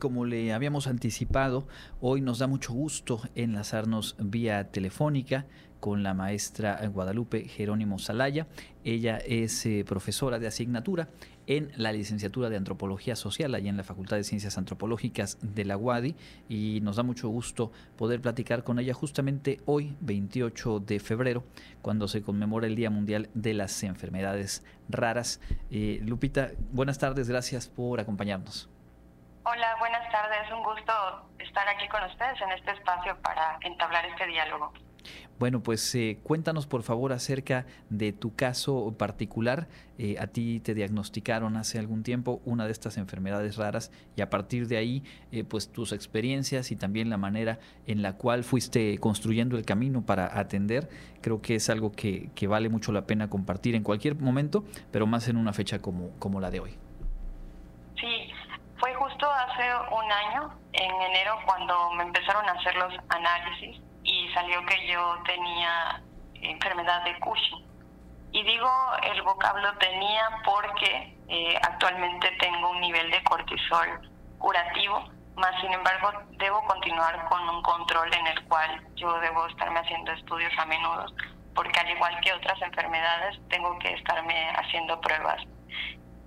como le habíamos anticipado, hoy nos da mucho gusto enlazarnos vía telefónica con la maestra Guadalupe Jerónimo Salaya. Ella es eh, profesora de asignatura en la licenciatura de Antropología Social, allá en la Facultad de Ciencias Antropológicas de la UADI, y nos da mucho gusto poder platicar con ella justamente hoy, 28 de febrero, cuando se conmemora el Día Mundial de las Enfermedades Raras. Eh, Lupita, buenas tardes, gracias por acompañarnos. Hola, buenas tardes, un gusto estar aquí con ustedes en este espacio para entablar este diálogo. Bueno, pues eh, cuéntanos por favor acerca de tu caso particular. Eh, a ti te diagnosticaron hace algún tiempo una de estas enfermedades raras y a partir de ahí, eh, pues tus experiencias y también la manera en la cual fuiste construyendo el camino para atender, creo que es algo que, vale mucho la pena compartir en cualquier momento, pero más en una fecha como la de hoy. Hace un año, en enero, cuando me empezaron a hacer los análisis y salió que yo tenía enfermedad de Cushing. Y digo el vocablo tenía porque eh, actualmente tengo un nivel de cortisol curativo, más sin embargo debo continuar con un control en el cual yo debo estarme haciendo estudios a menudo, porque al igual que otras enfermedades tengo que estarme haciendo pruebas.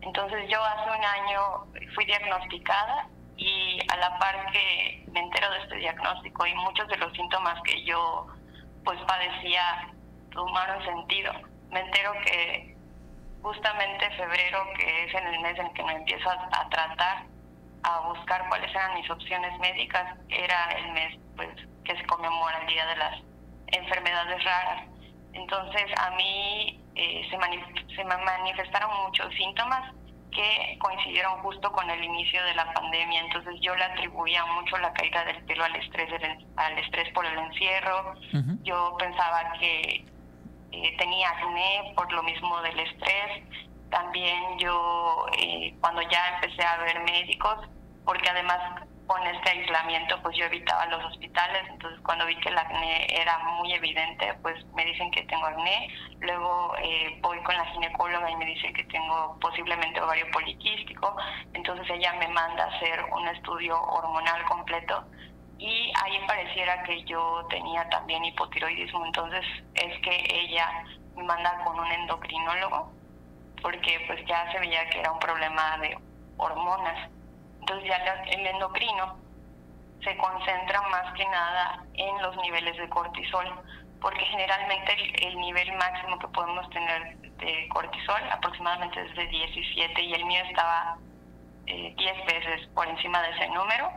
Entonces yo hace un año fui diagnosticada y a la par que me entero de este diagnóstico y muchos de los síntomas que yo pues padecía tomaron sentido. Me entero que justamente febrero, que es en el mes en que me empiezo a, tratar, a buscar cuáles eran mis opciones médicas, era el mes pues que se conmemora el Día de las Enfermedades Raras. Entonces a mí eh, se, se me manifestaron muchos síntomas que coincidieron justo con el inicio de la pandemia, entonces yo le atribuía mucho la caída del pelo al estrés, al estrés por el encierro, yo pensaba que eh, tenía acné por lo mismo del estrés, también yo eh, cuando ya empecé a ver médicos, porque además con este aislamiento pues yo evitaba los hospitales, entonces cuando vi que el acné era muy evidente, pues me dicen que tengo acné, luego eh, voy con la ginecóloga y me dice que tengo posiblemente ovario poliquístico, entonces ella me manda a hacer un estudio hormonal completo y ahí pareciera que yo tenía también hipotiroidismo, entonces es que ella me manda con un endocrinólogo porque pues ya se veía que era un problema de hormonas entonces ya el endocrino se concentra más que nada en los niveles de cortisol, porque generalmente el, nivel máximo que podemos tener de cortisol aproximadamente es de 17 y el mío estaba eh, 10 veces por encima de ese número.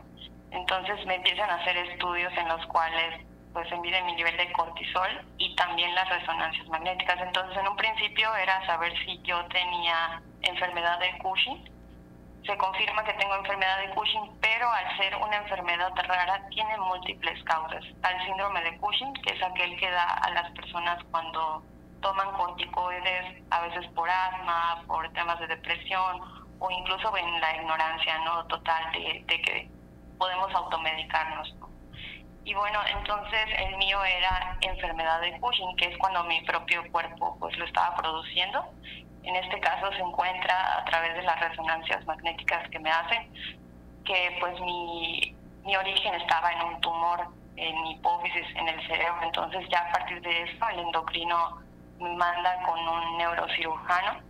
Entonces me empiezan a hacer estudios en los cuales pues se mide mi nivel de cortisol y también las resonancias magnéticas. Entonces en un principio era saber si yo tenía enfermedad de Cushing se confirma que tengo enfermedad de Cushing, pero al ser una enfermedad rara tiene múltiples causas. Al síndrome de Cushing, que es aquel que da a las personas cuando toman corticoides, a veces por asma, por temas de depresión o incluso en la ignorancia no total de, que podemos automedicarnos. Y bueno, entonces el mío era enfermedad de Cushing, que es cuando mi propio cuerpo pues lo estaba produciendo en este caso se encuentra a través de las resonancias magnéticas que me hacen, que pues mi, mi origen estaba en un tumor en hipófisis en el cerebro, entonces ya a partir de eso el endocrino me manda con un neurocirujano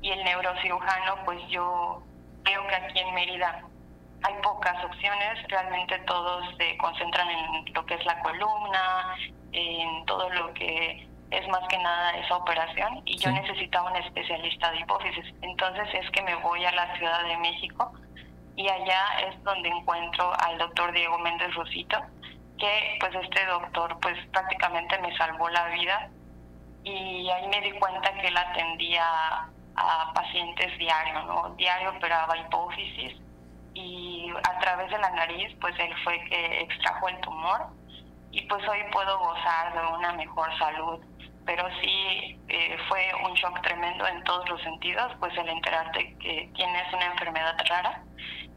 y el neurocirujano pues yo veo que aquí en Mérida hay pocas opciones, realmente todos se concentran en lo que es la columna, en todo lo es más que nada esa operación y yo necesitaba un especialista de hipófisis. Entonces es que me voy a la Ciudad de México y allá es donde encuentro al doctor Diego Méndez Rosito, que pues este doctor pues prácticamente me salvó la vida y ahí me di cuenta que él atendía a pacientes diario, ¿no? Diario operaba hipófisis y a través de la nariz pues él fue que extrajo el tumor y pues hoy puedo gozar de una mejor salud pero sí eh, fue un shock tremendo en todos los sentidos, pues el enterarte que tienes una enfermedad rara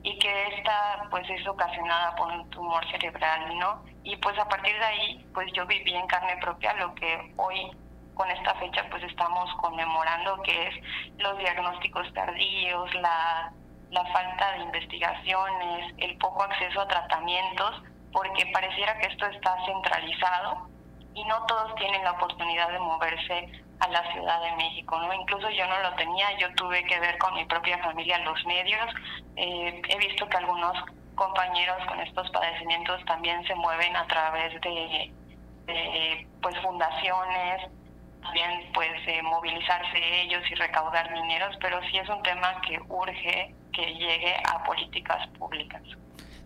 y que esta pues es ocasionada por un tumor cerebral, ¿no? Y pues a partir de ahí pues yo viví en carne propia lo que hoy con esta fecha pues estamos conmemorando que es los diagnósticos tardíos, la la falta de investigaciones, el poco acceso a tratamientos, porque pareciera que esto está centralizado y no todos tienen la oportunidad de moverse a la Ciudad de México, ¿no? Incluso yo no lo tenía, yo tuve que ver con mi propia familia los medios, eh, he visto que algunos compañeros con estos padecimientos también se mueven a través de, pues fundaciones, también pues movilizarse ellos y recaudar dineros, pero sí es un tema que urge que llegue a políticas públicas.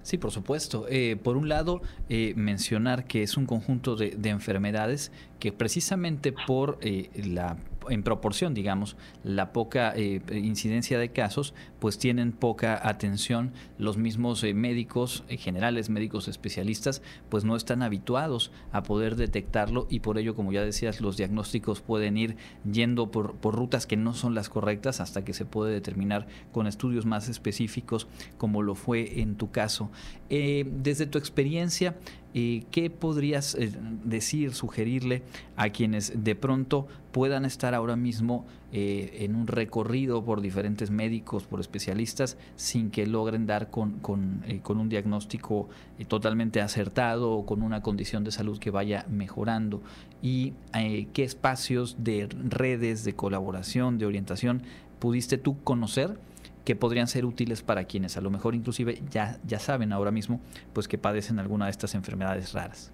Sí, por supuesto. Eh, por un lado, eh, mencionar que es un conjunto de, de enfermedades que precisamente por eh, la en proporción, digamos, la poca eh, incidencia de casos, pues tienen poca atención. Los mismos eh, médicos generales, médicos especialistas, pues no están habituados a poder detectarlo y por ello, como ya decías, los diagnósticos pueden ir yendo por, por rutas que no son las correctas hasta que se puede determinar con estudios más específicos, como lo fue en tu caso. desde tu experiencia, ¿qué podrías eh, decir, sugerirle a quienes de pronto puedan estar ahora mismo eh, en un recorrido por diferentes médicos, por especialistas, sin que logren dar con, con, eh, un diagnóstico totalmente acertado o con una condición de salud que vaya mejorando? ¿Y qué espacios de redes, de colaboración, de orientación pudiste tú conocer? Que podrían ser útiles para quienes a lo mejor inclusive ya, ya saben ahora mismo pues que padecen alguna de estas enfermedades raras.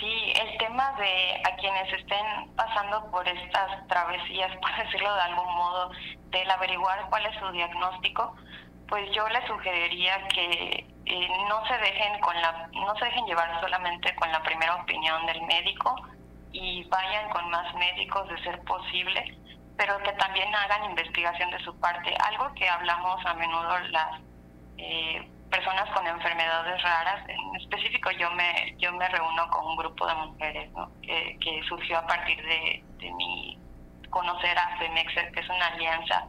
Sí, el tema de a quienes estén pasando por estas travesías, por decirlo de algún modo, del averiguar cuál es su diagnóstico, pues yo les sugeriría que eh, no se dejen con la no se dejen llevar solamente con la primera opinión del médico y vayan con más médicos de ser posible pero que también hagan investigación de su parte. Algo que hablamos a menudo las eh, personas con enfermedades raras, en específico yo me yo me reúno con un grupo de mujeres que, que surgió a partir de, de mi conocer a FEMEXER, que es una alianza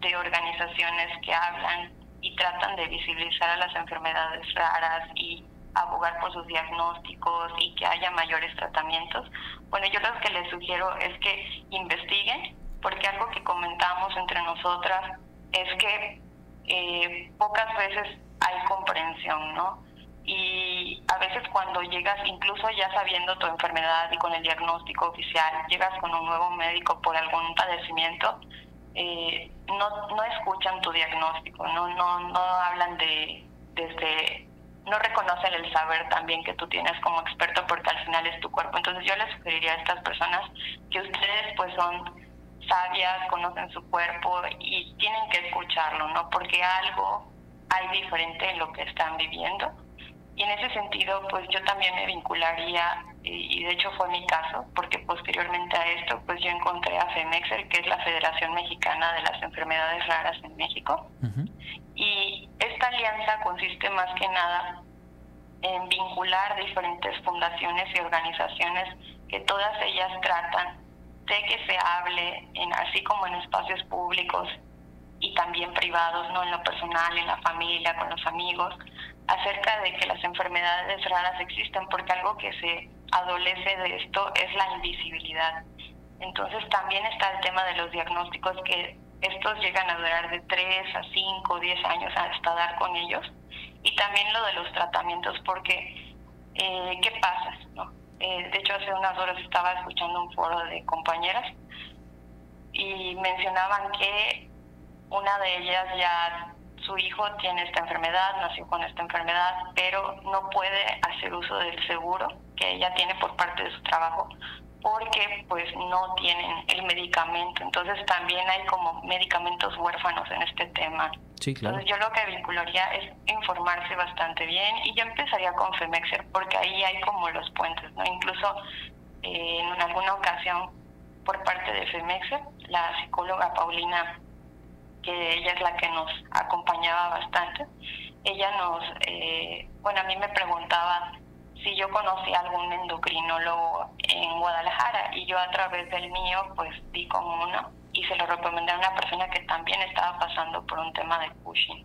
de organizaciones que hablan y tratan de visibilizar a las enfermedades raras y abogar por sus diagnósticos y que haya mayores tratamientos. Bueno, yo lo que les sugiero es que investiguen, porque algo que comentamos entre nosotras es que eh, pocas veces hay comprensión, ¿no? Y a veces cuando llegas, incluso ya sabiendo tu enfermedad y con el diagnóstico oficial, llegas con un nuevo médico por algún padecimiento, eh, no, no escuchan tu diagnóstico, no, no, no hablan de desde, no reconocen el saber también que tú tienes como experto porque al final es tu cuerpo. Entonces yo les sugeriría a estas personas que ustedes pues son sabias, conocen su cuerpo y tienen que escucharlo, ¿no? Porque algo hay diferente en lo que están viviendo. Y en ese sentido, pues yo también me vincularía, y, de hecho fue mi caso, porque posteriormente a esto, pues yo encontré a FEMEXER, que es la Federación Mexicana de las Enfermedades Raras en México. Y esta alianza consiste más que nada en vincular diferentes fundaciones y organizaciones que todas ellas tratan de que se hable, en, así como en espacios públicos y también privados, no en lo personal, en la familia, con los amigos, acerca de que las enfermedades raras existen, porque algo que se adolece de esto es la invisibilidad. Entonces también está el tema de los diagnósticos que estos llegan a durar de 3 a 5, 10 años hasta dar con ellos. Y también lo de los tratamientos, porque eh, ¿qué pasa? No? Eh, de hecho, hace unas horas estaba escuchando un foro de compañeras y mencionaban que una de ellas ya su hijo tiene esta enfermedad, nació con esta enfermedad, pero no puede hacer uso del seguro que ella tiene por parte de su trabajo porque pues no tienen el medicamento. Entonces también hay como medicamentos huérfanos en este tema. Sí, claro. Entonces yo lo que vincularía es informarse bastante bien y yo empezaría con Femexer porque ahí hay como los puentes, ¿no? Incluso eh, en alguna ocasión por parte de Femexer, la psicóloga Paulina, que ella es la que nos acompañaba bastante, ella nos, eh, bueno, a mí me preguntaba si yo conocí a algún endocrinólogo en Guadalajara y yo a través del mío pues di con uno y se lo recomendé a una persona que también estaba pasando por un tema de Cushing.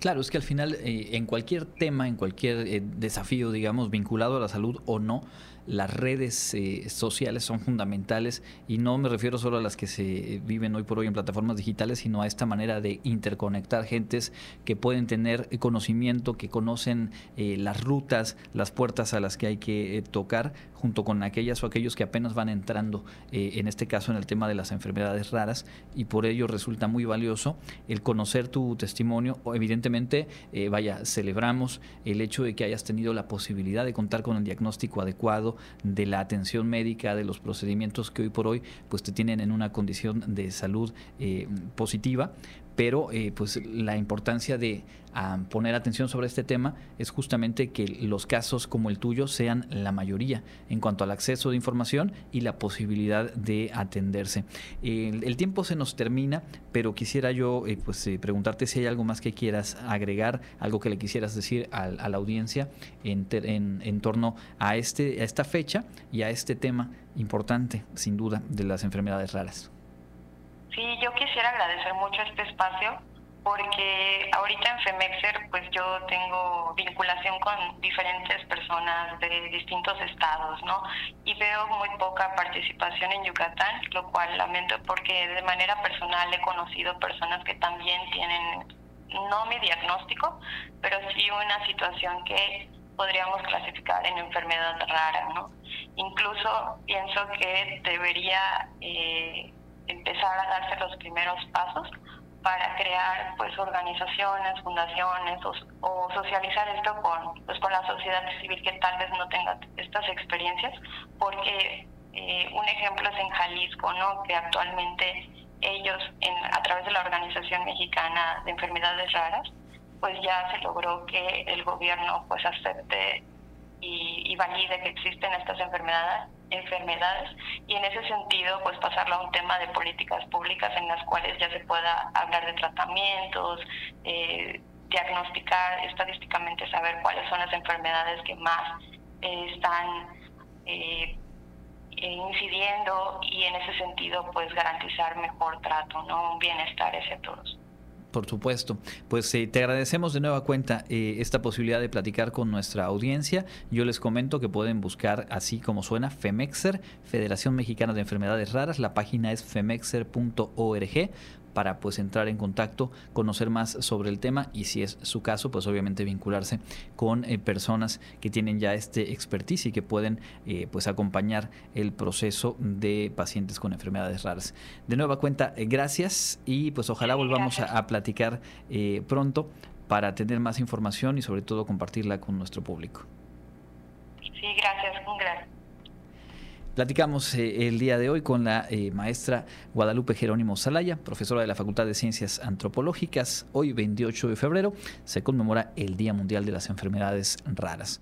Claro, es que al final eh, en cualquier tema, en cualquier eh, desafío, digamos, vinculado a la salud o no, las redes eh, sociales son fundamentales y no me refiero solo a las que se viven hoy por hoy en plataformas digitales, sino a esta manera de interconectar gentes que pueden tener conocimiento, que conocen eh, las rutas, las puertas a las que hay que tocar, junto con aquellas o aquellos que apenas van entrando, en este caso en el tema de las enfermedades raras, y por ello resulta muy valioso el conocer tu testimonio. Evidentemente, vaya, celebramos el hecho de que hayas tenido la posibilidad de contar con el diagnóstico adecuado de la atención médica, de los procedimientos que hoy por hoy pues te tienen en una condición de salud eh, positiva, pero eh, pues la importancia de ah, poner atención sobre este tema es justamente que los casos como el tuyo sean la mayoría en cuanto al acceso de información y la posibilidad de atenderse. el tiempo se nos termina, pero quisiera yo eh, pues eh, preguntarte si hay algo más que quieras agregar, algo que le quisieras decir a, la audiencia en, en, torno a, este, a esta fecha y a este tema importante, sin duda, de las enfermedades raras. Sí, yo quisiera agradecer mucho este espacio porque ahorita en Femexer pues yo tengo vinculación con diferentes personas de distintos estados, ¿no? Y veo muy poca participación en Yucatán, lo cual lamento porque de manera personal he conocido personas que también tienen, no mi diagnóstico, pero sí una situación que podríamos clasificar en enfermedad rara, ¿no? Incluso pienso que debería... Eh, empezar a darse los primeros pasos para crear pues organizaciones, fundaciones o, socializar esto con pues con la sociedad civil que tal vez no tenga estas experiencias porque eh, un ejemplo es en Jalisco, ¿no? que actualmente ellos a través de la Organización Mexicana de Enfermedades Raras pues ya se logró que el gobierno pues acepte y, y valide que existen estas enfermedades enfermedades y en ese sentido pues pasarlo a un tema de políticas públicas en las cuales ya se pueda hablar de tratamientos, eh, diagnosticar estadísticamente, saber cuáles son las enfermedades que más eh, están eh, incidiendo y en ese sentido pues garantizar mejor trato, no un bienestar hacia todos. Por supuesto. Pues eh, te agradecemos de nueva cuenta eh, esta posibilidad de platicar con nuestra audiencia. Yo les comento que pueden buscar así como suena FEMEXER, Federación Mexicana de Enfermedades Raras. La página es femexer.org para pues entrar en contacto, conocer más sobre el tema y si es su caso, pues obviamente vincularse con eh, personas que tienen ya este expertise y que pueden eh, pues acompañar el proceso de pacientes con enfermedades raras. De nueva cuenta, eh, gracias y pues ojalá volvamos a, platicar pronto para tener más información y sobre todo compartirla con nuestro público. Sí, gracias, un gran Platicamos eh, el día de hoy con la eh, maestra Guadalupe Jerónimo Salaya, profesora de la Facultad de Ciencias Antropológicas. Hoy, 28 de febrero, se conmemora el Día Mundial de las Enfermedades Raras.